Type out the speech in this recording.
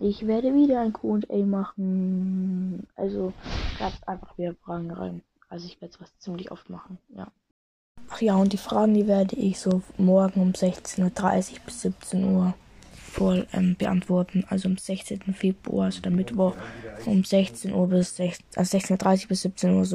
Ich werde wieder ein Q&A machen. Also, schreibt einfach wieder Fragen rein. Also, ich werde es was ziemlich oft machen, ja. Ach ja, und die Fragen, die werde ich so morgen um 16.30 Uhr bis 17 Uhr voll ähm, beantworten. Also am 16. Februar, also der Mittwoch, um 16 Uhr bis 16, also 16.30 Uhr bis 17 Uhr so.